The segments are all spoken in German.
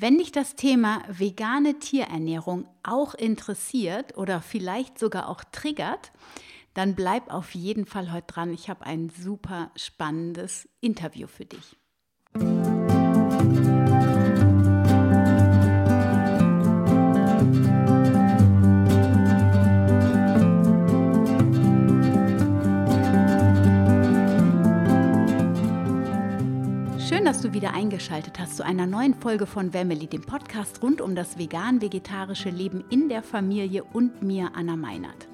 Wenn dich das Thema vegane Tierernährung auch interessiert oder vielleicht sogar auch triggert, dann bleib auf jeden Fall heute dran. Ich habe ein super spannendes Interview für dich. Dass du wieder eingeschaltet hast zu einer neuen Folge von Wemmeli, dem Podcast rund um das vegan-vegetarische Leben in der Familie und mir, Anna Meinert.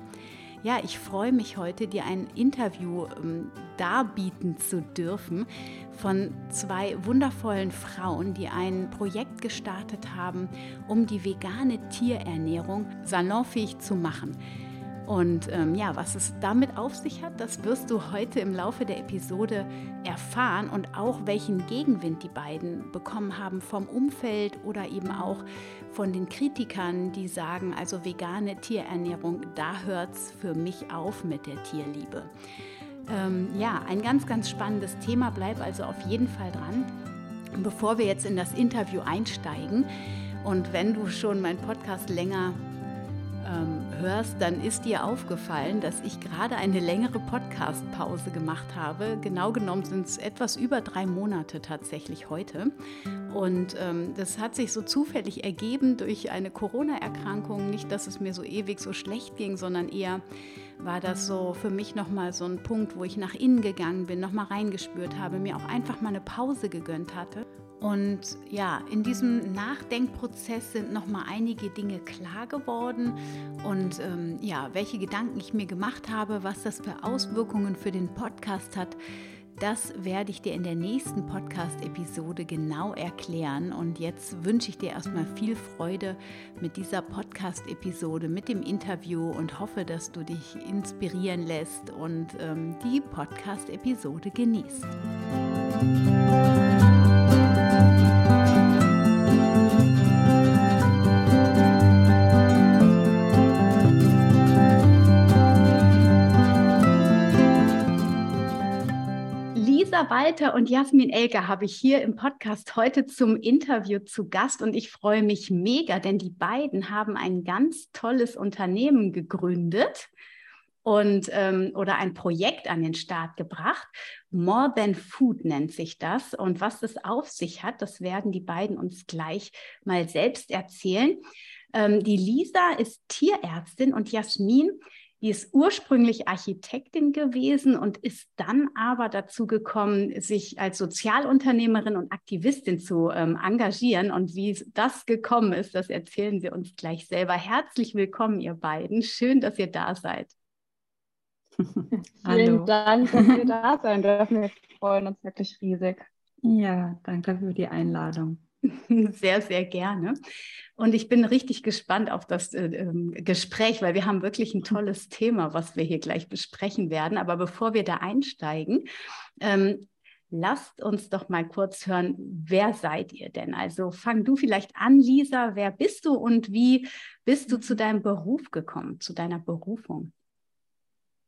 Ja, ich freue mich heute, dir ein Interview ähm, darbieten zu dürfen von zwei wundervollen Frauen, die ein Projekt gestartet haben, um die vegane Tierernährung salonfähig zu machen. Und ähm, ja, was es damit auf sich hat, das wirst du heute im Laufe der Episode erfahren und auch welchen Gegenwind die beiden bekommen haben vom Umfeld oder eben auch von den Kritikern, die sagen, also vegane Tierernährung, da hört es für mich auf mit der Tierliebe. Ähm, ja, ein ganz, ganz spannendes Thema, bleib also auf jeden Fall dran. Bevor wir jetzt in das Interview einsteigen und wenn du schon meinen Podcast länger ähm, hörst, dann ist dir aufgefallen, dass ich gerade eine längere Podcast-Pause gemacht habe. Genau genommen sind es etwas über drei Monate tatsächlich heute. Und ähm, das hat sich so zufällig ergeben durch eine Corona-Erkrankung. Nicht, dass es mir so ewig so schlecht ging, sondern eher war das so für mich nochmal so ein Punkt, wo ich nach innen gegangen bin, nochmal reingespürt habe, mir auch einfach mal eine Pause gegönnt hatte. Und ja, in diesem Nachdenkprozess sind noch mal einige Dinge klar geworden und ähm, ja, welche Gedanken ich mir gemacht habe, was das für Auswirkungen für den Podcast hat, das werde ich dir in der nächsten Podcast-Episode genau erklären. Und jetzt wünsche ich dir erstmal viel Freude mit dieser Podcast-Episode, mit dem Interview und hoffe, dass du dich inspirieren lässt und ähm, die Podcast-Episode genießt. Lisa Walter und Jasmin Elke habe ich hier im Podcast heute zum Interview zu Gast und ich freue mich mega, denn die beiden haben ein ganz tolles Unternehmen gegründet und ähm, oder ein Projekt an den Start gebracht. More Than Food nennt sich das. Und was das auf sich hat, das werden die beiden uns gleich mal selbst erzählen. Ähm, die Lisa ist Tierärztin und Jasmin die ist ursprünglich Architektin gewesen und ist dann aber dazu gekommen, sich als Sozialunternehmerin und Aktivistin zu ähm, engagieren. Und wie das gekommen ist, das erzählen Sie uns gleich selber. Herzlich willkommen, ihr beiden. Schön, dass ihr da seid. Vielen Dank, dass wir da sein dürfen. Wir freuen uns wirklich riesig. Ja, danke für die Einladung. Sehr, sehr gerne. Und ich bin richtig gespannt auf das äh, ähm, Gespräch, weil wir haben wirklich ein tolles Thema, was wir hier gleich besprechen werden. Aber bevor wir da einsteigen, ähm, lasst uns doch mal kurz hören, wer seid ihr denn? Also fang du vielleicht an, Lisa. Wer bist du und wie bist du zu deinem Beruf gekommen, zu deiner Berufung?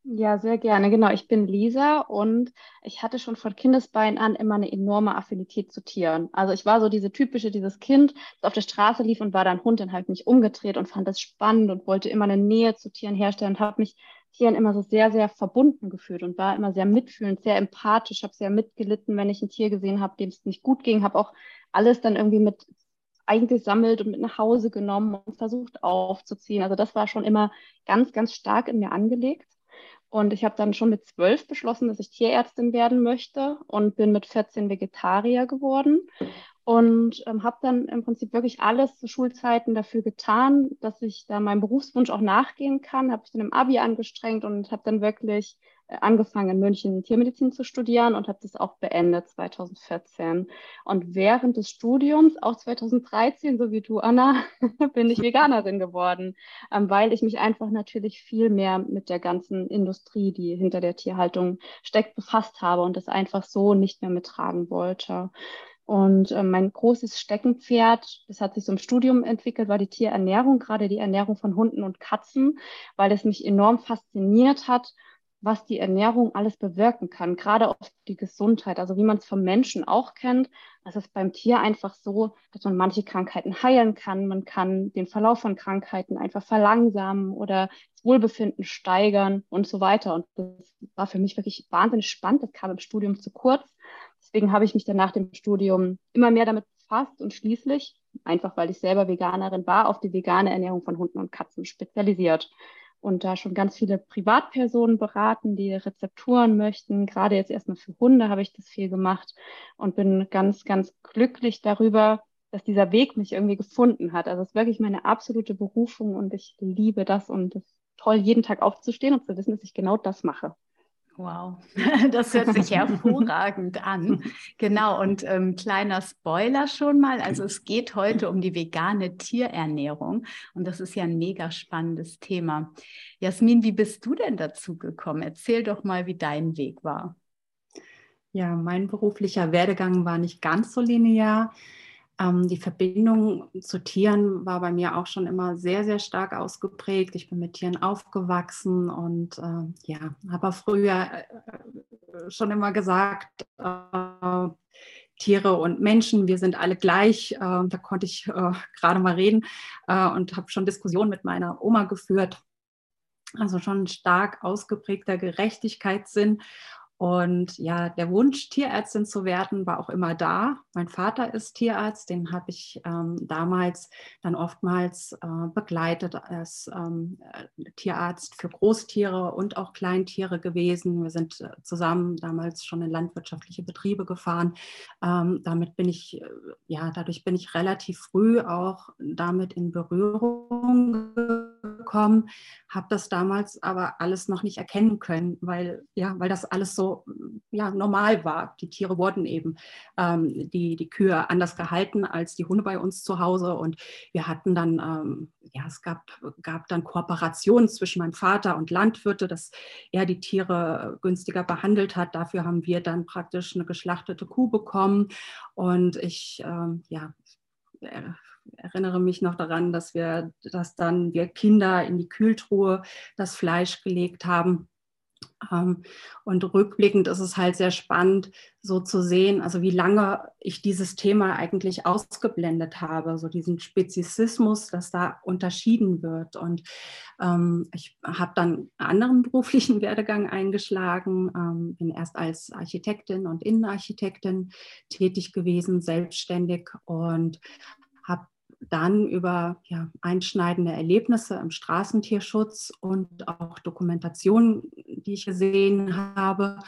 Ja, sehr gerne. Genau, ich bin Lisa und ich hatte schon von Kindesbein an immer eine enorme Affinität zu Tieren. Also ich war so diese typische, dieses Kind, das auf der Straße lief und war dann Hund und halt mich umgedreht und fand das spannend und wollte immer eine Nähe zu Tieren herstellen und habe mich Tieren immer so sehr, sehr verbunden gefühlt und war immer sehr mitfühlend, sehr empathisch, habe sehr mitgelitten, wenn ich ein Tier gesehen habe, dem es nicht gut ging, habe auch alles dann irgendwie mit eingesammelt und mit nach Hause genommen und versucht aufzuziehen. Also das war schon immer ganz, ganz stark in mir angelegt. Und ich habe dann schon mit zwölf beschlossen, dass ich Tierärztin werden möchte und bin mit 14 Vegetarier geworden und ähm, habe dann im Prinzip wirklich alles zu Schulzeiten dafür getan, dass ich da meinem Berufswunsch auch nachgehen kann. Habe ich dann im Abi angestrengt und habe dann wirklich angefangen in München Tiermedizin zu studieren und habe das auch beendet 2014. Und während des Studiums, auch 2013, so wie du, Anna, bin ich Veganerin geworden, ähm, weil ich mich einfach natürlich viel mehr mit der ganzen Industrie, die hinter der Tierhaltung steckt, befasst habe und das einfach so nicht mehr mittragen wollte. Und äh, mein großes Steckenpferd, das hat sich so im Studium entwickelt, war die Tierernährung, gerade die Ernährung von Hunden und Katzen, weil es mich enorm fasziniert hat was die Ernährung alles bewirken kann, gerade auf die Gesundheit. Also wie man es vom Menschen auch kennt, es ist beim Tier einfach so, dass man manche Krankheiten heilen kann. Man kann den Verlauf von Krankheiten einfach verlangsamen oder das Wohlbefinden steigern und so weiter. Und das war für mich wirklich wahnsinnig spannend. Das kam im Studium zu kurz. Deswegen habe ich mich dann nach dem Studium immer mehr damit befasst und schließlich, einfach weil ich selber Veganerin war, auf die vegane Ernährung von Hunden und Katzen spezialisiert und da schon ganz viele Privatpersonen beraten, die Rezepturen möchten. Gerade jetzt erstmal für Hunde habe ich das viel gemacht und bin ganz, ganz glücklich darüber, dass dieser Weg mich irgendwie gefunden hat. Also es ist wirklich meine absolute Berufung und ich liebe das und es ist toll, jeden Tag aufzustehen und zu wissen, dass ich genau das mache. Wow, das hört sich hervorragend an. Genau, und ähm, kleiner Spoiler schon mal. Also es geht heute um die vegane Tierernährung und das ist ja ein mega spannendes Thema. Jasmin, wie bist du denn dazu gekommen? Erzähl doch mal, wie dein Weg war. Ja, mein beruflicher Werdegang war nicht ganz so linear. Ähm, die Verbindung zu Tieren war bei mir auch schon immer sehr, sehr stark ausgeprägt. Ich bin mit Tieren aufgewachsen und äh, ja, habe früher äh, schon immer gesagt, äh, Tiere und Menschen, wir sind alle gleich. Äh, da konnte ich äh, gerade mal reden äh, und habe schon Diskussionen mit meiner Oma geführt. Also schon ein stark ausgeprägter Gerechtigkeitssinn. Und ja, der Wunsch, Tierärztin zu werden, war auch immer da. Mein Vater ist Tierarzt, den habe ich ähm, damals dann oftmals äh, begleitet als ähm, äh, Tierarzt für Großtiere und auch Kleintiere gewesen. Wir sind äh, zusammen damals schon in landwirtschaftliche Betriebe gefahren. Ähm, damit bin ich, äh, ja, dadurch bin ich relativ früh auch damit in Berührung gekommen, habe das damals aber alles noch nicht erkennen können, weil, ja, weil das alles so ja, normal war. Die Tiere wurden eben, ähm, die, die Kühe anders gehalten als die Hunde bei uns zu Hause. Und wir hatten dann, ähm, ja, es gab, gab dann Kooperationen zwischen meinem Vater und Landwirte, dass er die Tiere günstiger behandelt hat. Dafür haben wir dann praktisch eine geschlachtete Kuh bekommen. Und ich, ähm, ja, erinnere mich noch daran, dass wir, dass dann wir Kinder in die Kühltruhe das Fleisch gelegt haben und rückblickend ist es halt sehr spannend, so zu sehen, also wie lange ich dieses Thema eigentlich ausgeblendet habe, so diesen Spezizismus, dass da unterschieden wird. Und ähm, ich habe dann einen anderen beruflichen Werdegang eingeschlagen, ähm, bin erst als Architektin und Innenarchitektin tätig gewesen, selbstständig und dann über ja, einschneidende Erlebnisse im Straßentierschutz und auch Dokumentationen, die ich gesehen habe,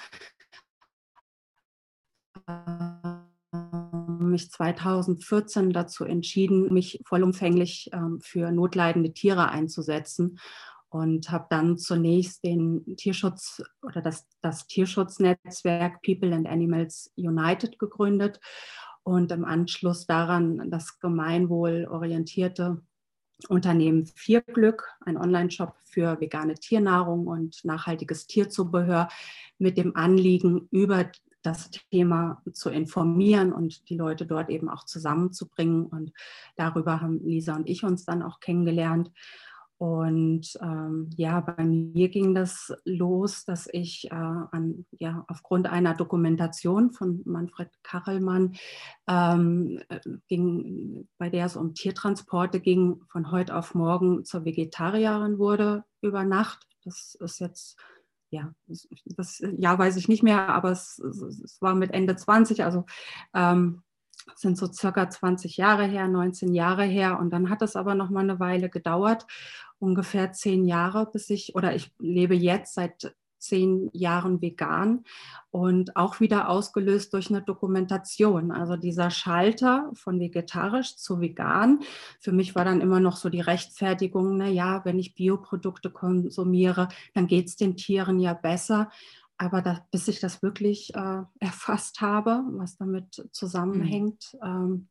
mich 2014 dazu entschieden, mich vollumfänglich ähm, für notleidende Tiere einzusetzen und habe dann zunächst den Tierschutz oder das, das Tierschutznetzwerk People and Animals United gegründet und im Anschluss daran das gemeinwohlorientierte Unternehmen Vierglück, ein Online-Shop für vegane Tiernahrung und nachhaltiges Tierzubehör mit dem Anliegen, über das Thema zu informieren und die Leute dort eben auch zusammenzubringen. Und darüber haben Lisa und ich uns dann auch kennengelernt. Und ähm, ja, bei mir ging das los, dass ich äh, an, ja, aufgrund einer Dokumentation von Manfred Kachelmann, ähm, äh, ging, bei der es um Tiertransporte ging, von heute auf morgen zur Vegetarierin wurde über Nacht. Das ist jetzt, ja, das, Jahr weiß ich nicht mehr, aber es, es war mit Ende 20, also ähm, sind so circa 20 Jahre her, 19 Jahre her. Und dann hat es aber noch mal eine Weile gedauert ungefähr zehn Jahre, bis ich, oder ich lebe jetzt seit zehn Jahren vegan und auch wieder ausgelöst durch eine Dokumentation. Also dieser Schalter von vegetarisch zu vegan, für mich war dann immer noch so die Rechtfertigung, na ja, wenn ich Bioprodukte konsumiere, dann geht es den Tieren ja besser. Aber da, bis ich das wirklich äh, erfasst habe, was damit zusammenhängt, mhm. ähm,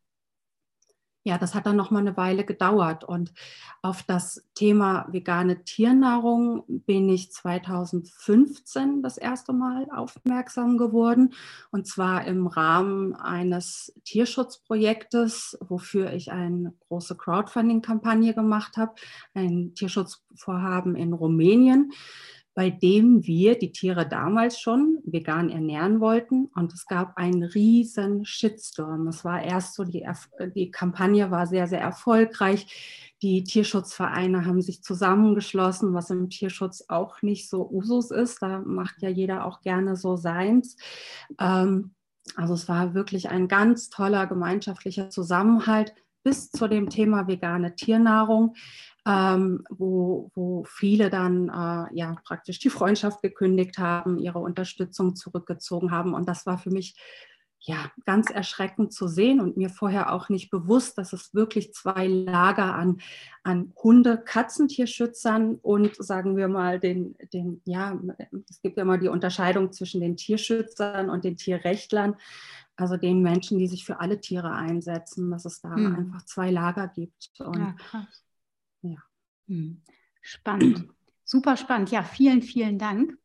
ja, das hat dann noch mal eine Weile gedauert. Und auf das Thema vegane Tiernahrung bin ich 2015 das erste Mal aufmerksam geworden. Und zwar im Rahmen eines Tierschutzprojektes, wofür ich eine große Crowdfunding-Kampagne gemacht habe, ein Tierschutzvorhaben in Rumänien bei dem wir die Tiere damals schon vegan ernähren wollten. Und es gab einen riesen Shitstorm. Es war erst so, die, die Kampagne war sehr, sehr erfolgreich. Die Tierschutzvereine haben sich zusammengeschlossen, was im Tierschutz auch nicht so Usus ist. Da macht ja jeder auch gerne so seins. Ähm, also es war wirklich ein ganz toller gemeinschaftlicher Zusammenhalt bis zu dem Thema vegane Tiernahrung ähm, wo, wo viele dann äh, ja praktisch die Freundschaft gekündigt haben, ihre Unterstützung zurückgezogen haben. Und das war für mich ja ganz erschreckend zu sehen und mir vorher auch nicht bewusst, dass es wirklich zwei Lager an, an Hunde, Katzentierschützern und sagen wir mal den, den, ja, es gibt ja immer die Unterscheidung zwischen den Tierschützern und den Tierrechtlern also den Menschen, die sich für alle Tiere einsetzen, dass es da hm. einfach zwei Lager gibt. Und ja, krass. Ja. Hm. Spannend. Super spannend. Ja, vielen, vielen Dank.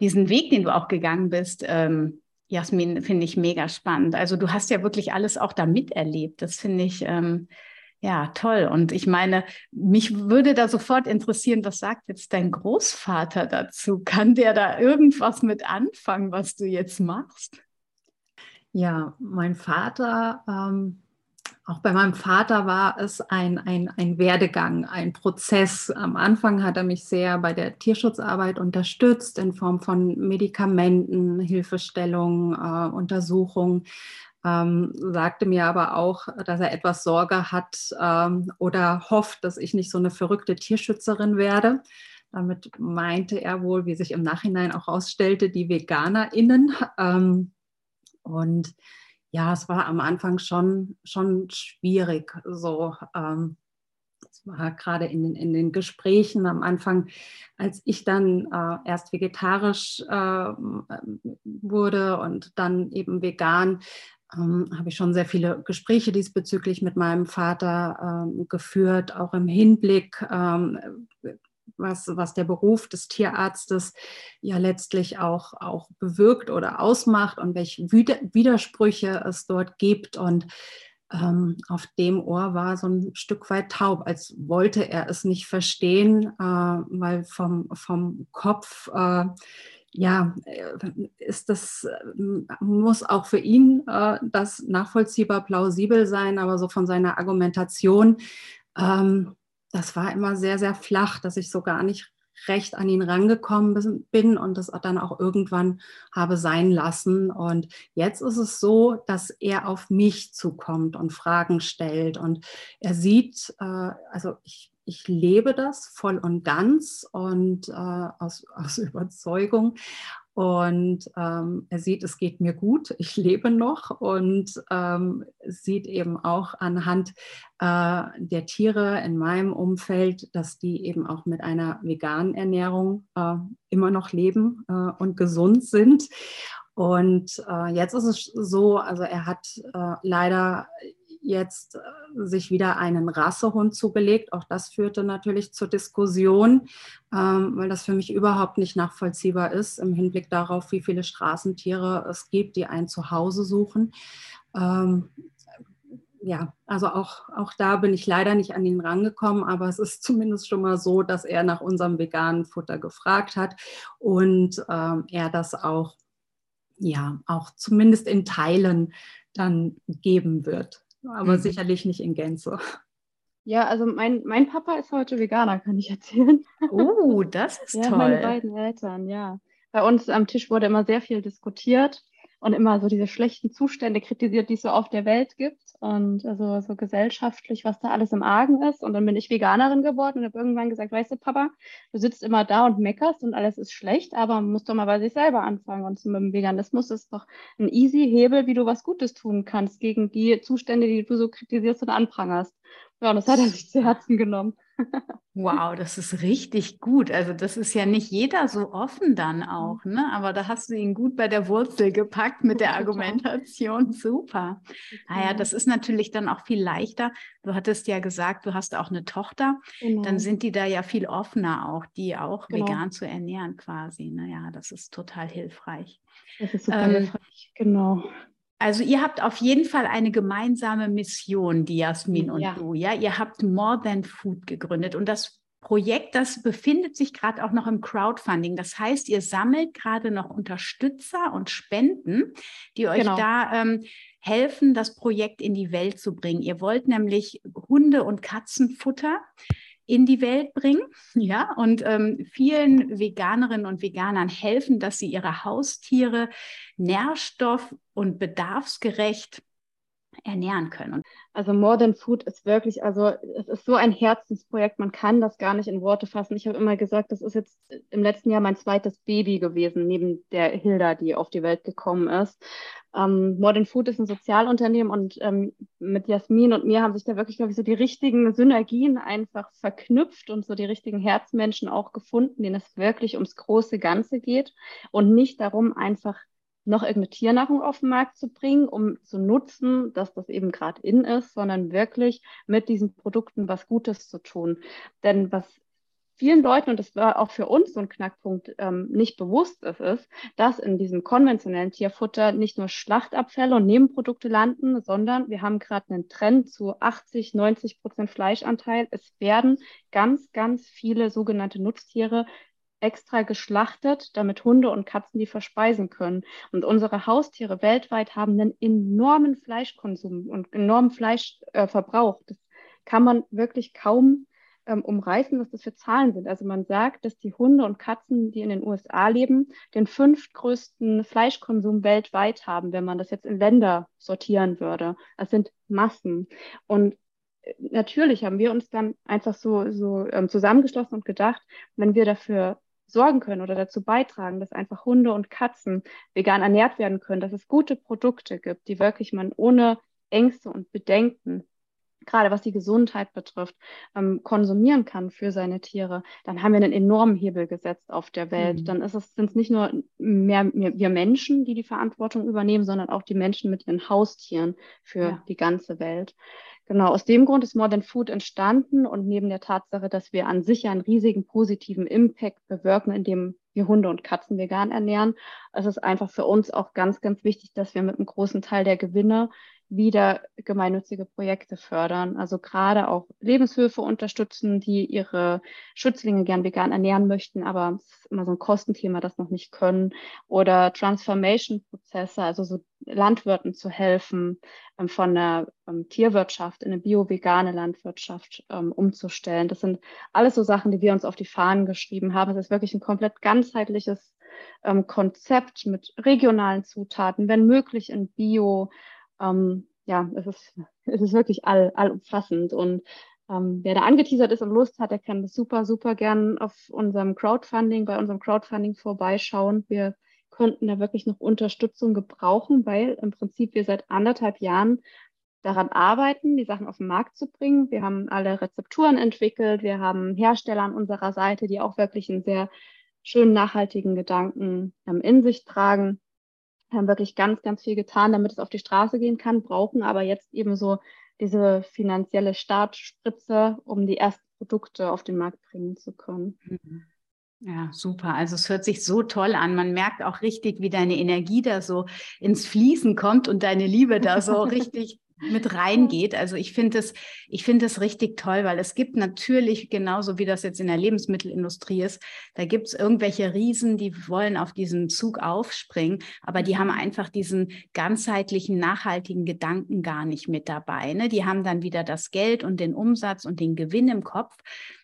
Diesen Weg, den du auch gegangen bist, ähm, Jasmin, finde ich mega spannend. Also du hast ja wirklich alles auch da miterlebt. Das finde ich ähm, ja toll. Und ich meine, mich würde da sofort interessieren, was sagt jetzt dein Großvater dazu? Kann der da irgendwas mit anfangen, was du jetzt machst? Ja, mein Vater ähm, auch bei meinem Vater war es ein, ein, ein Werdegang, ein Prozess. Am Anfang hat er mich sehr bei der Tierschutzarbeit unterstützt in Form von Medikamenten, Hilfestellungen, äh, Untersuchungen. Ähm, sagte mir aber auch, dass er etwas Sorge hat ähm, oder hofft, dass ich nicht so eine verrückte Tierschützerin werde. Damit meinte er wohl, wie sich im Nachhinein auch herausstellte, die VeganerInnen. Ähm, und ja, es war am Anfang schon, schon schwierig. So, ähm, es war gerade in den, in den Gesprächen am Anfang, als ich dann äh, erst vegetarisch äh, wurde und dann eben vegan, ähm, habe ich schon sehr viele Gespräche diesbezüglich mit meinem Vater ähm, geführt, auch im Hinblick, ähm, was, was der Beruf des Tierarztes ja letztlich auch, auch bewirkt oder ausmacht und welche Widersprüche es dort gibt. Und ähm, auf dem Ohr war so ein Stück weit taub, als wollte er es nicht verstehen, äh, weil vom, vom Kopf äh, ja, äh, ist das, äh, muss auch für ihn äh, das nachvollziehbar plausibel sein, aber so von seiner Argumentation ähm, das war immer sehr, sehr flach, dass ich so gar nicht recht an ihn rangekommen bin und das dann auch irgendwann habe sein lassen. Und jetzt ist es so, dass er auf mich zukommt und Fragen stellt und er sieht, äh, also ich, ich lebe das voll und ganz und äh, aus, aus Überzeugung. Und ähm, er sieht, es geht mir gut, ich lebe noch und ähm, sieht eben auch anhand äh, der Tiere in meinem Umfeld, dass die eben auch mit einer veganen Ernährung äh, immer noch leben äh, und gesund sind. Und äh, jetzt ist es so, also er hat äh, leider jetzt äh, sich wieder einen Rassehund zugelegt. Auch das führte natürlich zur Diskussion, ähm, weil das für mich überhaupt nicht nachvollziehbar ist im Hinblick darauf, wie viele Straßentiere es gibt, die ein Zuhause suchen. Ähm, ja, also auch, auch da bin ich leider nicht an ihn rangekommen, aber es ist zumindest schon mal so, dass er nach unserem veganen Futter gefragt hat und ähm, er das auch, ja, auch zumindest in Teilen dann geben wird aber mhm. sicherlich nicht in Gänze. Ja, also mein, mein Papa ist heute Veganer, kann ich erzählen. Oh, das ist ja, toll. Meine beiden Eltern, ja. Bei uns am Tisch wurde immer sehr viel diskutiert und immer so diese schlechten Zustände kritisiert, die es so auf der Welt gibt und also so gesellschaftlich, was da alles im Argen ist. Und dann bin ich Veganerin geworden und habe irgendwann gesagt, weißt du, Papa, du sitzt immer da und meckerst und alles ist schlecht, aber man muss doch mal bei sich selber anfangen. Und mit dem Veganismus ist doch ein easy Hebel, wie du was Gutes tun kannst gegen die Zustände, die du so kritisierst und anprangerst. Ja, und das hat er sich zu Herzen genommen. Wow, das ist richtig gut. Also das ist ja nicht jeder so offen dann auch, ne? Aber da hast du ihn gut bei der Wurzel gepackt mit der Argumentation. Super. Naja, das ist natürlich dann auch viel leichter. Du hattest ja gesagt, du hast auch eine Tochter. Genau. Dann sind die da ja viel offener auch, die auch genau. vegan zu ernähren quasi. Naja, das ist total hilfreich. Das ist super ähm, hilfreich, genau. Also ihr habt auf jeden Fall eine gemeinsame Mission, die Jasmin und ja. du. Ja, ihr habt More Than Food gegründet und das Projekt, das befindet sich gerade auch noch im Crowdfunding. Das heißt, ihr sammelt gerade noch Unterstützer und Spenden, die euch genau. da ähm, helfen, das Projekt in die Welt zu bringen. Ihr wollt nämlich Hunde- und Katzenfutter in die Welt bringen, ja, und ähm, vielen Veganerinnen und Veganern helfen, dass sie ihre Haustiere nährstoff- und bedarfsgerecht ernähren können. Also More Than Food ist wirklich, also es ist so ein Herzensprojekt, man kann das gar nicht in Worte fassen. Ich habe immer gesagt, das ist jetzt im letzten Jahr mein zweites Baby gewesen, neben der Hilda, die auf die Welt gekommen ist. Ähm, More Than Food ist ein Sozialunternehmen und ähm, mit Jasmin und mir haben sich da wirklich, glaube ich, so die richtigen Synergien einfach verknüpft und so die richtigen Herzmenschen auch gefunden, denen es wirklich ums große Ganze geht und nicht darum, einfach noch irgendeine Tiernahrung auf den Markt zu bringen, um zu nutzen, dass das eben gerade in ist, sondern wirklich mit diesen Produkten was Gutes zu tun. Denn was vielen Leuten, und das war auch für uns so ein Knackpunkt, ähm, nicht bewusst ist, ist, dass in diesem konventionellen Tierfutter nicht nur Schlachtabfälle und Nebenprodukte landen, sondern wir haben gerade einen Trend zu 80, 90 Prozent Fleischanteil. Es werden ganz, ganz viele sogenannte Nutztiere extra geschlachtet, damit Hunde und Katzen die verspeisen können. Und unsere Haustiere weltweit haben einen enormen Fleischkonsum und enormen Fleischverbrauch. Äh, das kann man wirklich kaum ähm, umreißen, was das für Zahlen sind. Also man sagt, dass die Hunde und Katzen, die in den USA leben, den fünftgrößten Fleischkonsum weltweit haben, wenn man das jetzt in Länder sortieren würde. Das sind Massen. Und äh, natürlich haben wir uns dann einfach so, so ähm, zusammengeschlossen und gedacht, wenn wir dafür sorgen können oder dazu beitragen, dass einfach Hunde und Katzen vegan ernährt werden können, dass es gute Produkte gibt, die wirklich man ohne Ängste und Bedenken gerade was die Gesundheit betrifft, ähm, konsumieren kann für seine Tiere, dann haben wir einen enormen Hebel gesetzt auf der Welt. Mhm. Dann ist es, sind es nicht nur mehr, mehr, wir Menschen, die die Verantwortung übernehmen, sondern auch die Menschen mit ihren Haustieren für ja. die ganze Welt. Genau, aus dem Grund ist More Than Food entstanden und neben der Tatsache, dass wir an sich einen riesigen positiven Impact bewirken, indem wir Hunde und Katzen vegan ernähren, ist es einfach für uns auch ganz, ganz wichtig, dass wir mit einem großen Teil der Gewinne wieder gemeinnützige Projekte fördern. Also gerade auch Lebenshöfe unterstützen, die ihre Schützlinge gern vegan ernähren möchten, aber es ist immer so ein Kostenthema, das noch nicht können. Oder Transformation-Prozesse, also so Landwirten zu helfen, ähm, von der ähm, Tierwirtschaft in eine bio-vegane Landwirtschaft ähm, umzustellen. Das sind alles so Sachen, die wir uns auf die Fahnen geschrieben haben. Es ist wirklich ein komplett ganzheitliches Konzept mit regionalen Zutaten, wenn möglich in Bio, ähm, ja, es ist, es ist wirklich all, allumfassend. Und ähm, wer da angeteasert ist und Lust hat, der kann das super, super gern auf unserem Crowdfunding, bei unserem Crowdfunding vorbeischauen. Wir könnten da wirklich noch Unterstützung gebrauchen, weil im Prinzip wir seit anderthalb Jahren daran arbeiten, die Sachen auf den Markt zu bringen. Wir haben alle Rezepturen entwickelt, wir haben Hersteller an unserer Seite, die auch wirklich einen sehr schönen nachhaltigen Gedanken ähm, in sich tragen haben wirklich ganz, ganz viel getan, damit es auf die Straße gehen kann, brauchen aber jetzt eben so diese finanzielle Startspritze, um die ersten Produkte auf den Markt bringen zu können. Mhm. Ja, super. Also es hört sich so toll an. Man merkt auch richtig, wie deine Energie da so ins Fließen kommt und deine Liebe da so richtig mit reingeht. Also ich finde es, ich finde es richtig toll, weil es gibt natürlich genauso wie das jetzt in der Lebensmittelindustrie ist, da gibt es irgendwelche Riesen, die wollen auf diesen Zug aufspringen, aber die haben mhm. einfach diesen ganzheitlichen, nachhaltigen Gedanken gar nicht mit dabei. Ne? Die haben dann wieder das Geld und den Umsatz und den Gewinn im Kopf.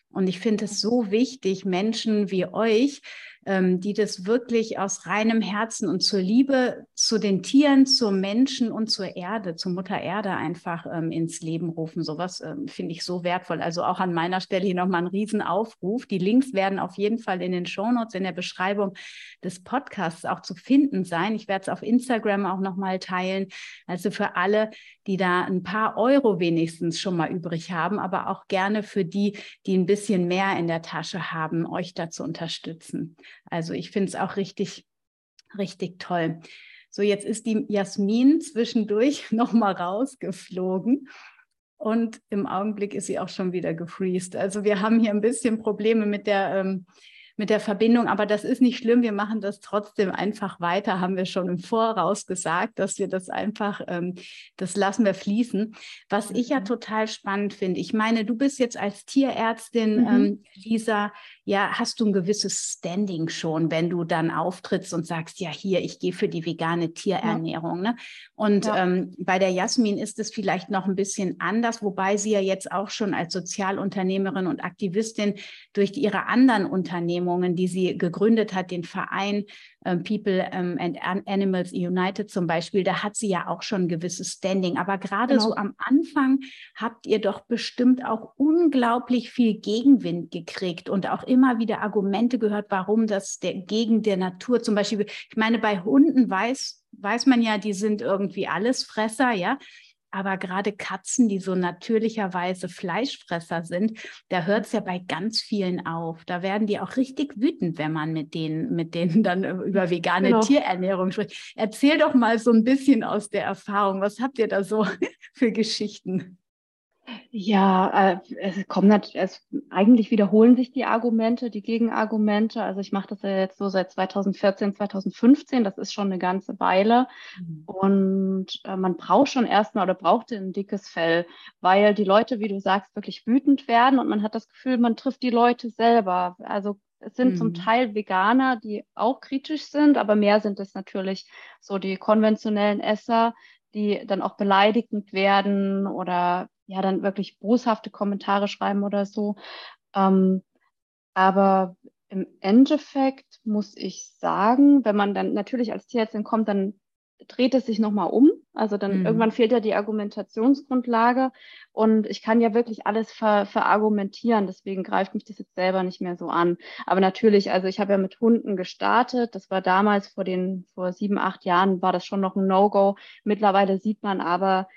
Und ich finde es so wichtig, Menschen wie euch, ähm, die das wirklich aus reinem Herzen und zur Liebe zu den Tieren, zu Menschen und zur Erde, zur Mutter Erde einfach ähm, ins Leben rufen. Sowas ähm, finde ich so wertvoll. Also auch an meiner Stelle hier nochmal ein Riesenaufruf. Die Links werden auf jeden Fall in den Shownotes, in der Beschreibung des Podcasts auch zu finden sein. Ich werde es auf Instagram auch nochmal teilen. Also für alle, die da ein paar Euro wenigstens schon mal übrig haben, aber auch gerne für die, die ein bisschen mehr in der Tasche haben, euch da zu unterstützen. Also ich finde es auch richtig, richtig toll. So, jetzt ist die Jasmin zwischendurch nochmal rausgeflogen. Und im Augenblick ist sie auch schon wieder gefreezed. Also wir haben hier ein bisschen Probleme mit der, ähm, mit der Verbindung, aber das ist nicht schlimm. Wir machen das trotzdem einfach weiter, haben wir schon im Voraus gesagt, dass wir das einfach, ähm, das lassen wir fließen. Was ich ja mhm. total spannend finde, ich meine, du bist jetzt als Tierärztin, mhm. ähm, Lisa, ja, hast du ein gewisses Standing schon, wenn du dann auftrittst und sagst, ja, hier, ich gehe für die vegane Tierernährung. Ja. Ne? Und ja. ähm, bei der Jasmin ist es vielleicht noch ein bisschen anders, wobei sie ja jetzt auch schon als Sozialunternehmerin und Aktivistin durch ihre anderen Unternehmungen, die sie gegründet hat, den Verein People ähm, and Animals United zum Beispiel, da hat sie ja auch schon ein gewisses Standing. Aber gerade genau. so am Anfang habt ihr doch bestimmt auch unglaublich viel Gegenwind gekriegt und auch immer wieder Argumente gehört, warum das der, gegen der Natur zum Beispiel, ich meine, bei Hunden weiß, weiß man ja, die sind irgendwie Allesfresser, ja. Aber gerade Katzen, die so natürlicherweise Fleischfresser sind, da hört es ja bei ganz vielen auf. Da werden die auch richtig wütend, wenn man mit denen, mit denen dann über vegane genau. Tierernährung spricht. Erzähl doch mal so ein bisschen aus der Erfahrung. Was habt ihr da so für Geschichten? Ja, äh, es kommen natürlich, eigentlich wiederholen sich die Argumente, die Gegenargumente. Also ich mache das ja jetzt so seit 2014, 2015, das ist schon eine ganze Weile. Mhm. Und äh, man braucht schon erstmal oder brauchte ein dickes Fell, weil die Leute, wie du sagst, wirklich wütend werden und man hat das Gefühl, man trifft die Leute selber. Also es sind mhm. zum Teil Veganer, die auch kritisch sind, aber mehr sind es natürlich so die konventionellen Esser, die dann auch beleidigend werden oder ja dann wirklich boshafte Kommentare schreiben oder so. Ähm, aber im Endeffekt muss ich sagen, wenn man dann natürlich als Tierärztin kommt, dann dreht es sich nochmal um. Also dann mhm. irgendwann fehlt ja die Argumentationsgrundlage und ich kann ja wirklich alles ver verargumentieren. Deswegen greift mich das jetzt selber nicht mehr so an. Aber natürlich, also ich habe ja mit Hunden gestartet. Das war damals vor den, vor sieben, acht Jahren war das schon noch ein No-Go. Mittlerweile sieht man aber,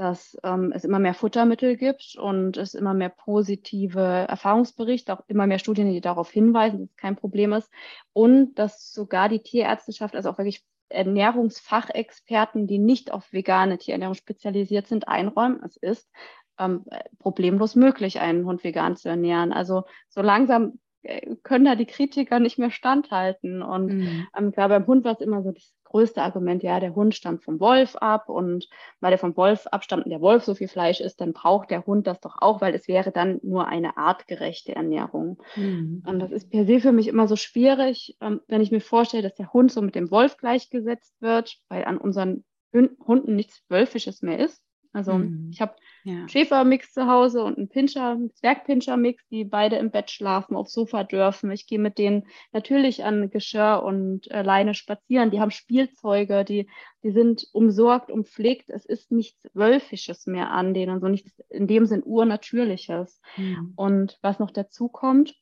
dass ähm, es immer mehr Futtermittel gibt und es immer mehr positive Erfahrungsberichte, auch immer mehr Studien, die darauf hinweisen, dass es kein Problem ist. Und dass sogar die Tierärzteschaft, also auch wirklich Ernährungsfachexperten, die nicht auf vegane Tierernährung spezialisiert sind, einräumen. Es ist ähm, problemlos möglich, einen Hund vegan zu ernähren. Also so langsam äh, können da die Kritiker nicht mehr standhalten. Und mhm. ähm, klar, beim Hund war es immer so das größte Argument, ja, der Hund stammt vom Wolf ab und weil er vom Wolf abstammt und der Wolf so viel Fleisch isst, dann braucht der Hund das doch auch, weil es wäre dann nur eine artgerechte Ernährung. Mhm. Und das ist per se für mich immer so schwierig, ähm, wenn ich mir vorstelle, dass der Hund so mit dem Wolf gleichgesetzt wird, weil an unseren Hunden nichts Wölfisches mehr ist. Also mhm. ich habe ja. Schäfermix zu Hause und einen Pinscher, Zwergpinscher-Mix, die beide im Bett schlafen, aufs Sofa dürfen. Ich gehe mit denen natürlich an Geschirr und äh, Leine spazieren. Die haben Spielzeuge, die, die sind umsorgt, umpflegt. Es ist nichts Wölfisches mehr an denen, so nichts in dem Sinn Urnatürliches. Mhm. Und was noch dazu kommt,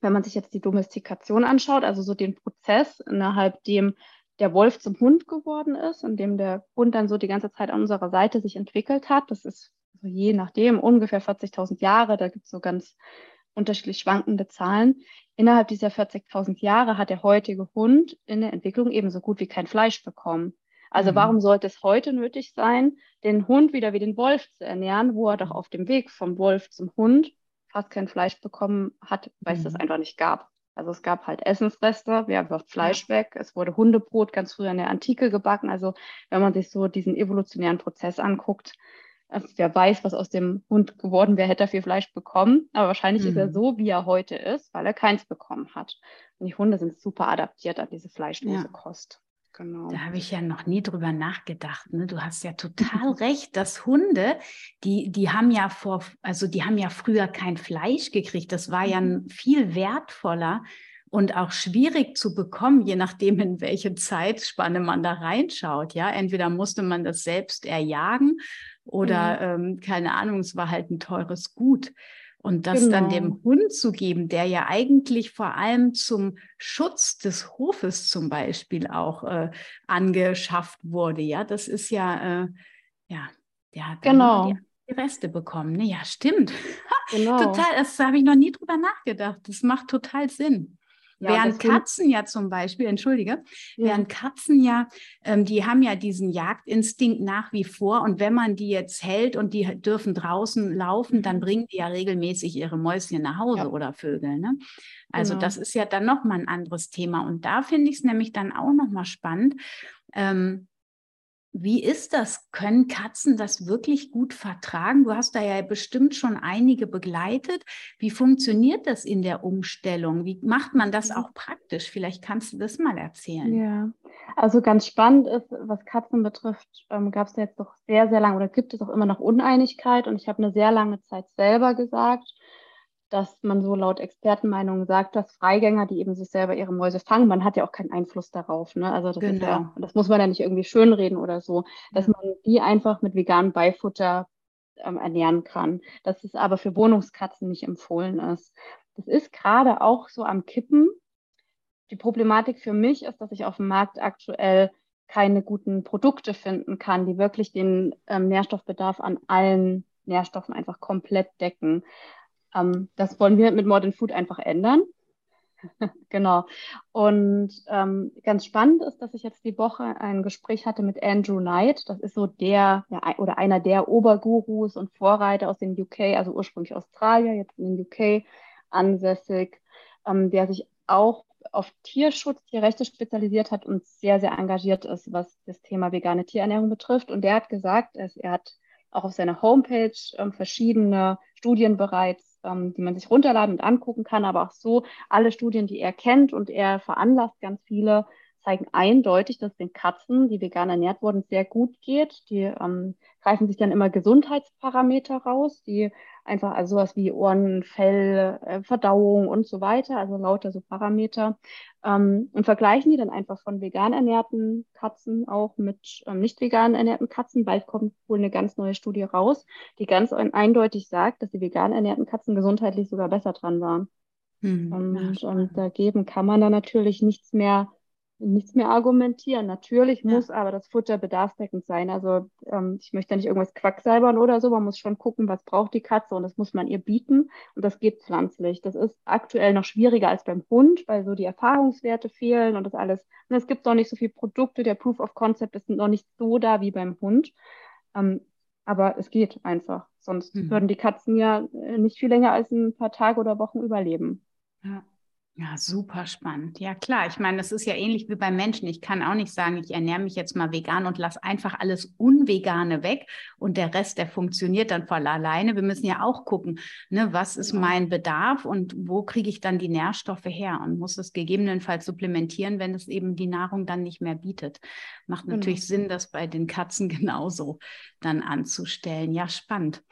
wenn man sich jetzt die Domestikation anschaut, also so den Prozess, innerhalb dem der Wolf zum Hund geworden ist, in dem der Hund dann so die ganze Zeit an unserer Seite sich entwickelt hat. Das ist so je nachdem ungefähr 40.000 Jahre. Da gibt es so ganz unterschiedlich schwankende Zahlen. Innerhalb dieser 40.000 Jahre hat der heutige Hund in der Entwicklung ebenso gut wie kein Fleisch bekommen. Also mhm. warum sollte es heute nötig sein, den Hund wieder wie den Wolf zu ernähren, wo er doch auf dem Weg vom Wolf zum Hund fast kein Fleisch bekommen hat, weil es mhm. das einfach nicht gab. Also es gab halt Essensreste, wer wirft Fleisch ja. weg. Es wurde Hundebrot ganz früher in der Antike gebacken. Also wenn man sich so diesen evolutionären Prozess anguckt, also wer weiß, was aus dem Hund geworden wäre, hätte er viel Fleisch bekommen. Aber wahrscheinlich mhm. ist er mhm. so, wie er heute ist, weil er keins bekommen hat. Und die Hunde sind super adaptiert an diese fleischlose ja. Kost. Genau. Da habe ich ja noch nie drüber nachgedacht. Ne? Du hast ja total recht, dass Hunde, die, die haben ja vor, also die haben ja früher kein Fleisch gekriegt. Das war ja mhm. viel wertvoller und auch schwierig zu bekommen, je nachdem, in welche Zeitspanne man da reinschaut. Ja, entweder musste man das selbst erjagen oder mhm. ähm, keine Ahnung, es war halt ein teures Gut. Und das genau. dann dem genau. Hund zu geben, der ja eigentlich vor allem zum Schutz des Hofes zum Beispiel auch äh, angeschafft wurde, ja, das ist ja, äh, ja, der hat genau. die Reste bekommen. Ne? Ja, stimmt. Genau. total, das habe ich noch nie drüber nachgedacht. Das macht total Sinn. Ja, während Katzen ja zum Beispiel, entschuldige, ja. während Katzen ja, ähm, die haben ja diesen Jagdinstinkt nach wie vor. Und wenn man die jetzt hält und die dürfen draußen laufen, dann mhm. bringen die ja regelmäßig ihre Mäuschen nach Hause ja. oder Vögel. Ne? Also genau. das ist ja dann nochmal ein anderes Thema. Und da finde ich es nämlich dann auch nochmal spannend. Ähm, wie ist das? Können Katzen das wirklich gut vertragen? Du hast da ja bestimmt schon einige begleitet. Wie funktioniert das in der Umstellung? Wie macht man das mhm. auch praktisch? Vielleicht kannst du das mal erzählen. Ja, also ganz spannend ist, was Katzen betrifft, ähm, gab es jetzt doch sehr, sehr lange oder gibt es auch immer noch Uneinigkeit. Und ich habe eine sehr lange Zeit selber gesagt, dass man so laut Expertenmeinungen sagt, dass Freigänger, die eben sich selber ihre Mäuse fangen, man hat ja auch keinen Einfluss darauf. Ne? Also das, genau. ja, das muss man ja nicht irgendwie schönreden oder so, dass ja. man die einfach mit veganem Beifutter ähm, ernähren kann. Dass es aber für Wohnungskatzen nicht empfohlen ist. Das ist gerade auch so am Kippen. Die Problematik für mich ist, dass ich auf dem Markt aktuell keine guten Produkte finden kann, die wirklich den ähm, Nährstoffbedarf an allen Nährstoffen einfach komplett decken. Ähm, das wollen wir mit Modern Food einfach ändern. genau. Und ähm, ganz spannend ist, dass ich jetzt die Woche ein Gespräch hatte mit Andrew Knight. Das ist so der ja, oder einer der Obergurus und Vorreiter aus den UK, also ursprünglich Australier, jetzt in den UK ansässig, ähm, der sich auch auf Tierschutz, Tierrechte spezialisiert hat und sehr, sehr engagiert ist, was das Thema vegane Tierernährung betrifft. Und der hat gesagt, er hat auch auf seiner Homepage ähm, verschiedene Studien bereits ähm, die man sich runterladen und angucken kann, aber auch so alle Studien, die er kennt und er veranlasst ganz viele, zeigen eindeutig, dass den Katzen, die vegan ernährt wurden, sehr gut geht. Die ähm, greifen sich dann immer Gesundheitsparameter raus, die einfach also sowas wie Ohren, Fell, äh, Verdauung und so weiter, also lauter so Parameter. Ähm, und vergleichen die dann einfach von vegan ernährten Katzen auch mit ähm, nicht vegan ernährten Katzen. Bald kommt wohl eine ganz neue Studie raus, die ganz eindeutig sagt, dass die vegan ernährten Katzen gesundheitlich sogar besser dran waren. Mhm. Und, und dagegen kann man dann natürlich nichts mehr nichts mehr argumentieren. Natürlich ja. muss aber das Futter bedarfsdeckend sein. Also ähm, ich möchte nicht irgendwas quacksalbern oder so. Man muss schon gucken, was braucht die Katze und das muss man ihr bieten. Und das geht pflanzlich. Das ist aktuell noch schwieriger als beim Hund, weil so die Erfahrungswerte fehlen und das alles. Und es gibt noch nicht so viele Produkte. Der Proof of Concept ist noch nicht so da wie beim Hund. Ähm, aber es geht einfach. Sonst mhm. würden die Katzen ja äh, nicht viel länger als ein paar Tage oder Wochen überleben. Ja. Ja, super spannend. Ja, klar. Ich meine, das ist ja ähnlich wie beim Menschen. Ich kann auch nicht sagen, ich ernähre mich jetzt mal vegan und lasse einfach alles Unvegane weg und der Rest, der funktioniert dann voll alleine. Wir müssen ja auch gucken, ne, was ist mein Bedarf und wo kriege ich dann die Nährstoffe her und muss es gegebenenfalls supplementieren, wenn es eben die Nahrung dann nicht mehr bietet. Macht genau. natürlich genau. Sinn, das bei den Katzen genauso dann anzustellen. Ja, spannend.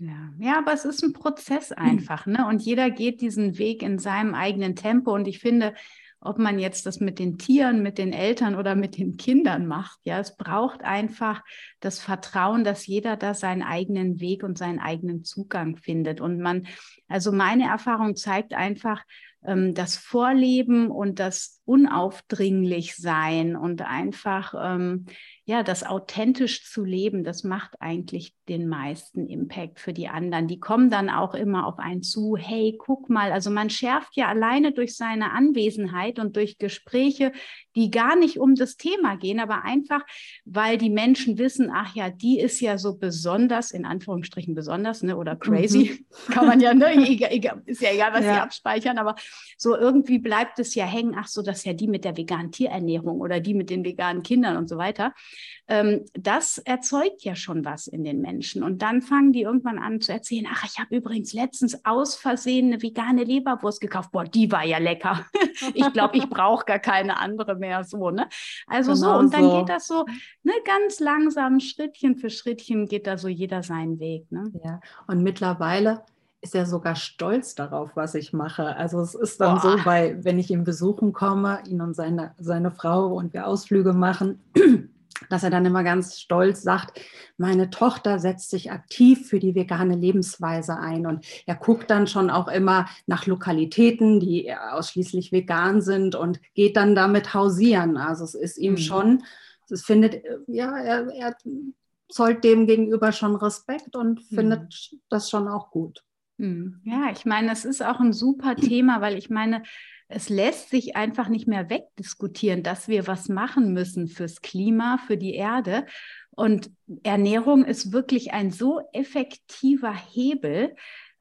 Ja, ja, aber es ist ein Prozess hm. einfach, ne? Und jeder geht diesen Weg in seinem eigenen Tempo. Und ich finde, ob man jetzt das mit den Tieren, mit den Eltern oder mit den Kindern macht, ja, es braucht einfach das Vertrauen, dass jeder da seinen eigenen Weg und seinen eigenen Zugang findet. Und man, also meine Erfahrung zeigt einfach, ähm, das Vorleben und das unaufdringlich sein und einfach ähm, ja, das authentisch zu leben, das macht eigentlich den meisten Impact für die anderen. Die kommen dann auch immer auf einen zu, hey, guck mal, also man schärft ja alleine durch seine Anwesenheit und durch Gespräche, die gar nicht um das Thema gehen, aber einfach, weil die Menschen wissen, ach ja, die ist ja so besonders, in Anführungsstrichen besonders, ne, oder crazy, mhm. kann man ja, ne, egal, ist ja egal, was ja. sie abspeichern, aber so irgendwie bleibt es ja hängen, ach so, das ist ja die mit der veganen Tierernährung oder die mit den veganen Kindern und so weiter ähm, das erzeugt ja schon was in den Menschen. Und dann fangen die irgendwann an zu erzählen, ach, ich habe übrigens letztens aus Versehen eine vegane Leberwurst gekauft. Boah, die war ja lecker. ich glaube, ich brauche gar keine andere mehr. So, ne? Also genau so, und dann so. geht das so ne, ganz langsam, Schrittchen für Schrittchen geht da so jeder seinen Weg. Ne? Ja, und mittlerweile ist er sogar stolz darauf, was ich mache. Also es ist dann Boah. so, weil wenn ich ihn besuchen komme, ihn und seine, seine Frau und wir Ausflüge machen, dass er dann immer ganz stolz sagt, meine Tochter setzt sich aktiv für die vegane Lebensweise ein. Und er guckt dann schon auch immer nach Lokalitäten, die ausschließlich vegan sind und geht dann damit hausieren. Also es ist ihm mhm. schon, es findet, ja, er, er zollt dem gegenüber schon Respekt und mhm. findet das schon auch gut. Hm. Ja, ich meine, es ist auch ein super Thema, weil ich meine, es lässt sich einfach nicht mehr wegdiskutieren, dass wir was machen müssen fürs Klima, für die Erde. Und Ernährung ist wirklich ein so effektiver Hebel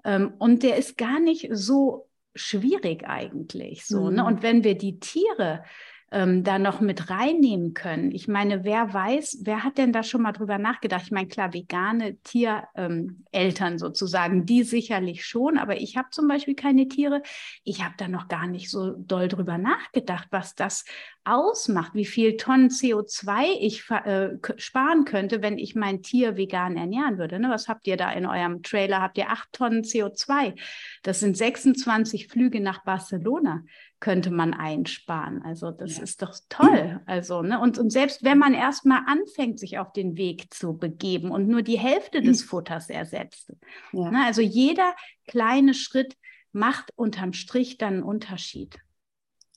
ähm, und der ist gar nicht so schwierig eigentlich so. Mhm. Ne? Und wenn wir die Tiere ähm, da noch mit reinnehmen können. Ich meine, wer weiß, wer hat denn da schon mal drüber nachgedacht? Ich meine, klar, vegane Tiereltern ähm, sozusagen, die sicherlich schon, aber ich habe zum Beispiel keine Tiere. Ich habe da noch gar nicht so doll drüber nachgedacht, was das ausmacht, wie viel Tonnen CO2 ich äh, sparen könnte, wenn ich mein Tier vegan ernähren würde. Ne? Was habt ihr da in eurem Trailer? Habt ihr acht Tonnen CO2? Das sind 26 Flüge nach Barcelona könnte man einsparen. Also das ja. ist doch toll. Also, ne? und, und selbst wenn man erstmal anfängt, sich auf den Weg zu begeben und nur die Hälfte des Futters ersetzt. Ja. Ne? Also jeder kleine Schritt macht unterm Strich dann einen Unterschied.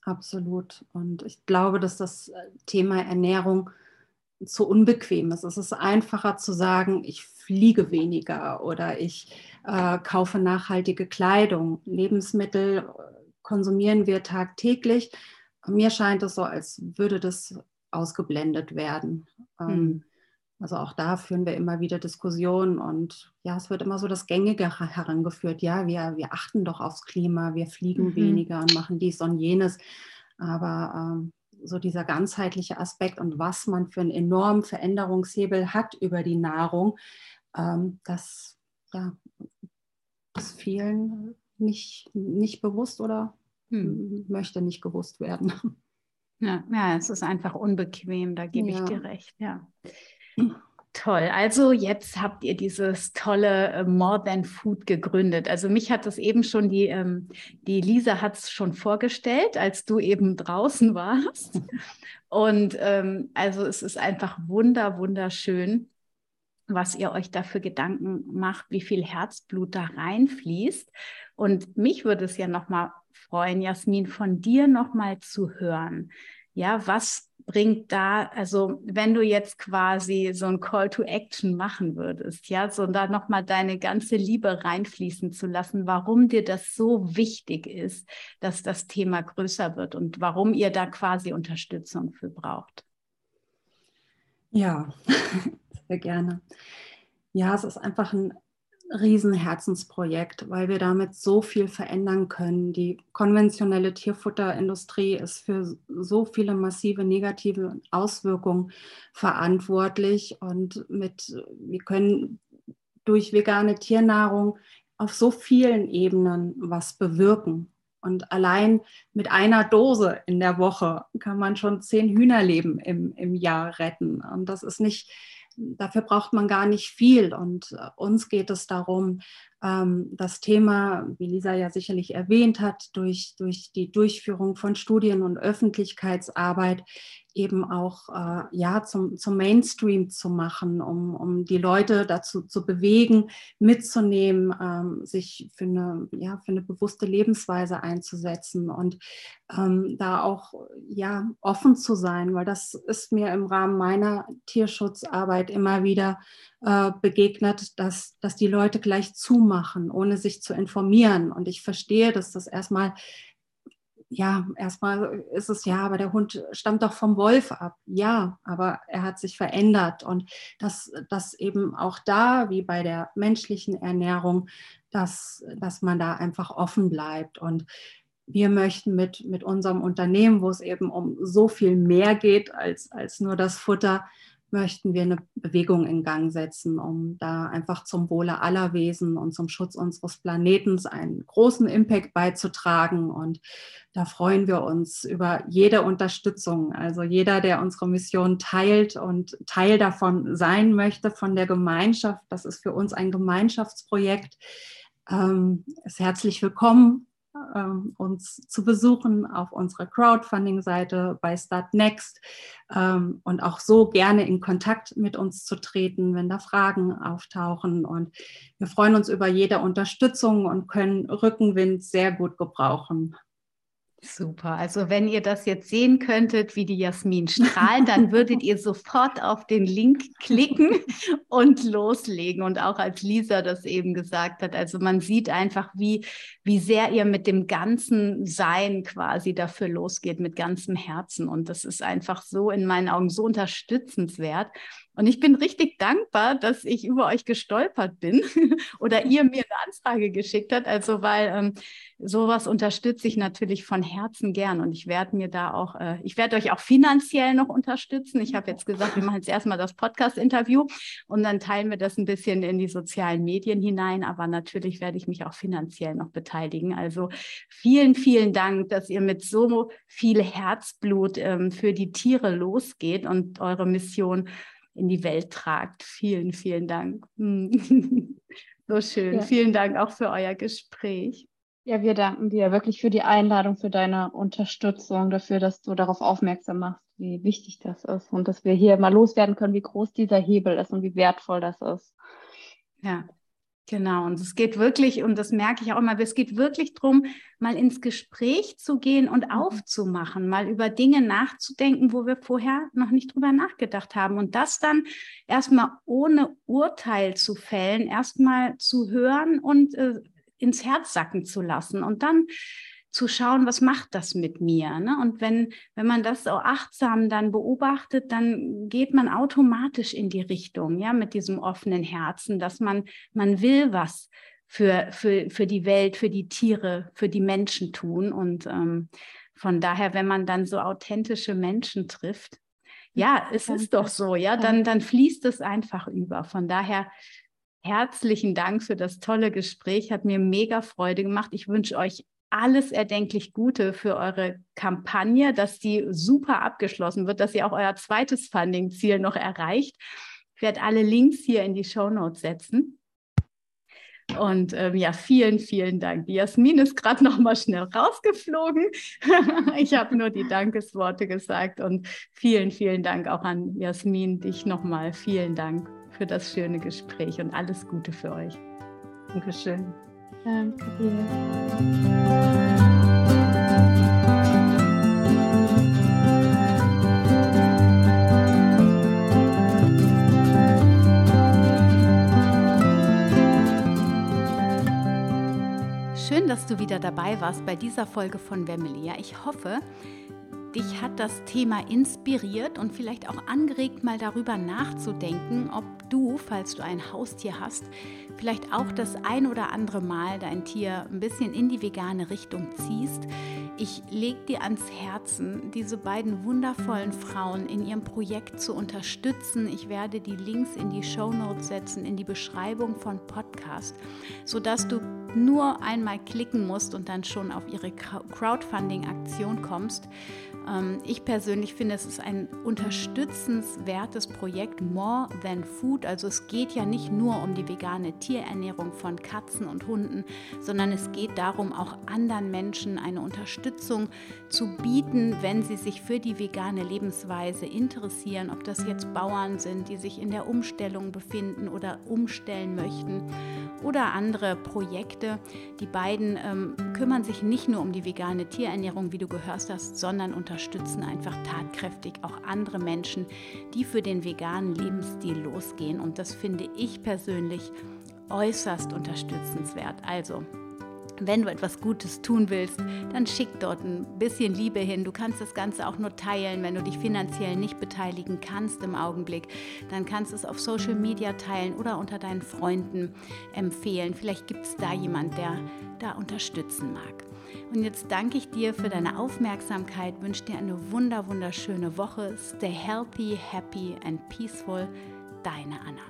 Absolut. Und ich glaube, dass das äh, Thema Ernährung zu unbequem ist. Es ist einfacher zu sagen, ich fliege weniger oder ich äh, kaufe nachhaltige Kleidung, Lebensmittel konsumieren wir tagtäglich. Mir scheint es so, als würde das ausgeblendet werden. Mhm. Also auch da führen wir immer wieder Diskussionen und ja, es wird immer so das Gängige herangeführt. Ja, wir, wir achten doch aufs Klima, wir fliegen mhm. weniger und machen dies und jenes. Aber ähm, so dieser ganzheitliche Aspekt und was man für einen enormen Veränderungshebel hat über die Nahrung, ähm, das ja, ist vielen nicht, nicht bewusst oder hm. möchte nicht gewusst werden. Ja, ja, es ist einfach unbequem, da gebe ja. ich dir recht, ja. Toll. Also jetzt habt ihr dieses tolle äh, More Than Food gegründet. Also mich hat das eben schon die, ähm, die Lisa hat es schon vorgestellt, als du eben draußen warst. Und ähm, also es ist einfach wunder, wunderschön was ihr euch dafür Gedanken macht, wie viel Herzblut da reinfließt. Und mich würde es ja nochmal freuen, Jasmin, von dir nochmal zu hören. Ja, was bringt da, also wenn du jetzt quasi so ein Call to Action machen würdest, ja, so da nochmal deine ganze Liebe reinfließen zu lassen, warum dir das so wichtig ist, dass das Thema größer wird und warum ihr da quasi Unterstützung für braucht. Ja, sehr gerne. Ja, es ist einfach ein Riesenherzensprojekt, weil wir damit so viel verändern können. Die konventionelle Tierfutterindustrie ist für so viele massive negative Auswirkungen verantwortlich und mit, wir können durch vegane Tiernahrung auf so vielen Ebenen was bewirken. Und allein mit einer Dose in der Woche kann man schon zehn Hühnerleben im, im Jahr retten. Und das ist nicht, dafür braucht man gar nicht viel. Und äh, uns geht es darum, das Thema, wie Lisa ja sicherlich erwähnt hat, durch, durch die Durchführung von Studien und Öffentlichkeitsarbeit eben auch äh, ja, zum, zum Mainstream zu machen, um, um die Leute dazu zu bewegen, mitzunehmen, ähm, sich für eine, ja, für eine bewusste Lebensweise einzusetzen und ähm, da auch ja, offen zu sein, weil das ist mir im Rahmen meiner Tierschutzarbeit immer wieder äh, begegnet, dass, dass die Leute gleich zumachen, ohne sich zu informieren. Und ich verstehe, dass das erstmal ja, erstmal ist es ja, aber der Hund stammt doch vom Wolf ab. Ja, aber er hat sich verändert und dass, dass eben auch da, wie bei der menschlichen Ernährung, dass, dass man da einfach offen bleibt. Und wir möchten mit, mit unserem Unternehmen, wo es eben um so viel mehr geht als, als nur das Futter, möchten wir eine Bewegung in Gang setzen, um da einfach zum Wohle aller Wesen und zum Schutz unseres Planetens einen großen Impact beizutragen. Und da freuen wir uns über jede Unterstützung. Also jeder, der unsere Mission teilt und Teil davon sein möchte, von der Gemeinschaft. Das ist für uns ein Gemeinschaftsprojekt. Ähm, ist herzlich willkommen ähm, uns zu besuchen auf unserer Crowdfunding-Seite bei Start Next ähm, und auch so gerne in Kontakt mit uns zu treten, wenn da Fragen auftauchen. Und wir freuen uns über jede Unterstützung und können Rückenwind sehr gut gebrauchen. Super. Also wenn ihr das jetzt sehen könntet, wie die Jasmin strahlt, dann würdet ihr sofort auf den Link klicken und loslegen. Und auch als Lisa das eben gesagt hat, also man sieht einfach, wie, wie sehr ihr mit dem ganzen Sein quasi dafür losgeht, mit ganzem Herzen. Und das ist einfach so in meinen Augen so unterstützenswert. Und ich bin richtig dankbar, dass ich über euch gestolpert bin oder ihr mir eine Anfrage geschickt habt. Also, weil ähm, sowas unterstütze ich natürlich von Herzen gern. Und ich werde mir da auch, äh, ich werde euch auch finanziell noch unterstützen. Ich habe jetzt gesagt, wir machen jetzt erstmal das Podcast-Interview und dann teilen wir das ein bisschen in die sozialen Medien hinein. Aber natürlich werde ich mich auch finanziell noch beteiligen. Also vielen, vielen Dank, dass ihr mit so viel Herzblut ähm, für die Tiere losgeht und eure Mission in die Welt tragt. Vielen, vielen Dank. Hm. so schön. Ja. Vielen Dank auch für euer Gespräch. Ja, wir danken dir wirklich für die Einladung, für deine Unterstützung, dafür, dass du darauf aufmerksam machst, wie wichtig das ist und dass wir hier mal loswerden können, wie groß dieser Hebel ist und wie wertvoll das ist. Ja, Genau, und es geht wirklich, und das merke ich auch immer, es geht wirklich darum, mal ins Gespräch zu gehen und mhm. aufzumachen, mal über Dinge nachzudenken, wo wir vorher noch nicht drüber nachgedacht haben. Und das dann erstmal ohne Urteil zu fällen, erstmal zu hören und äh, ins Herz sacken zu lassen. Und dann zu schauen, was macht das mit mir. Ne? Und wenn, wenn man das so achtsam dann beobachtet, dann geht man automatisch in die Richtung, ja, mit diesem offenen Herzen, dass man, man will was für, für, für die Welt, für die Tiere, für die Menschen tun. Und ähm, von daher, wenn man dann so authentische Menschen trifft, ja, es ist doch so, ja, dann, dann fließt es einfach über. Von daher herzlichen Dank für das tolle Gespräch, hat mir mega Freude gemacht. Ich wünsche euch alles erdenklich Gute für eure Kampagne, dass die super abgeschlossen wird, dass ihr auch euer zweites Funding-Ziel noch erreicht. Ich werde alle Links hier in die Show Notes setzen. Und ähm, ja, vielen, vielen Dank. Die Jasmin ist gerade noch mal schnell rausgeflogen. ich habe nur die Dankesworte gesagt und vielen, vielen Dank auch an Jasmin, dich noch mal. Vielen Dank für das schöne Gespräch und alles Gute für euch. Dankeschön. Dir. Schön, dass du wieder dabei warst bei dieser Folge von Wemily. ich hoffe, dich hat das Thema inspiriert und vielleicht auch angeregt, mal darüber nachzudenken, ob du, falls du ein Haustier hast, vielleicht auch das ein oder andere Mal dein Tier ein bisschen in die vegane Richtung ziehst. Ich lege dir ans Herzen, diese beiden wundervollen Frauen in ihrem Projekt zu unterstützen. Ich werde die Links in die Show Notes setzen, in die Beschreibung von Podcast, sodass du nur einmal klicken musst und dann schon auf ihre Crowdfunding-Aktion kommst. Ähm, ich persönlich finde, es ist ein unterstützenswertes Projekt More Than Food. Also es geht ja nicht nur um die vegane Tierernährung von Katzen und Hunden, sondern es geht darum, auch anderen Menschen eine Unterstützung zu bieten, wenn sie sich für die vegane Lebensweise interessieren, ob das jetzt Bauern sind, die sich in der Umstellung befinden oder umstellen möchten oder andere Projekte. Die beiden ähm, kümmern sich nicht nur um die vegane Tierernährung, wie du gehört hast, sondern unterstützen einfach tatkräftig auch andere Menschen, die für den veganen Lebensstil losgehen. Und das finde ich persönlich äußerst unterstützenswert. Also wenn du etwas Gutes tun willst, dann schick dort ein bisschen Liebe hin. Du kannst das Ganze auch nur teilen, wenn du dich finanziell nicht beteiligen kannst im Augenblick. Dann kannst du es auf Social Media teilen oder unter deinen Freunden empfehlen. Vielleicht gibt es da jemand, der da unterstützen mag. Und jetzt danke ich dir für deine Aufmerksamkeit, wünsche dir eine wunder, wunderschöne Woche. Stay healthy, happy and peaceful. Deine Anna.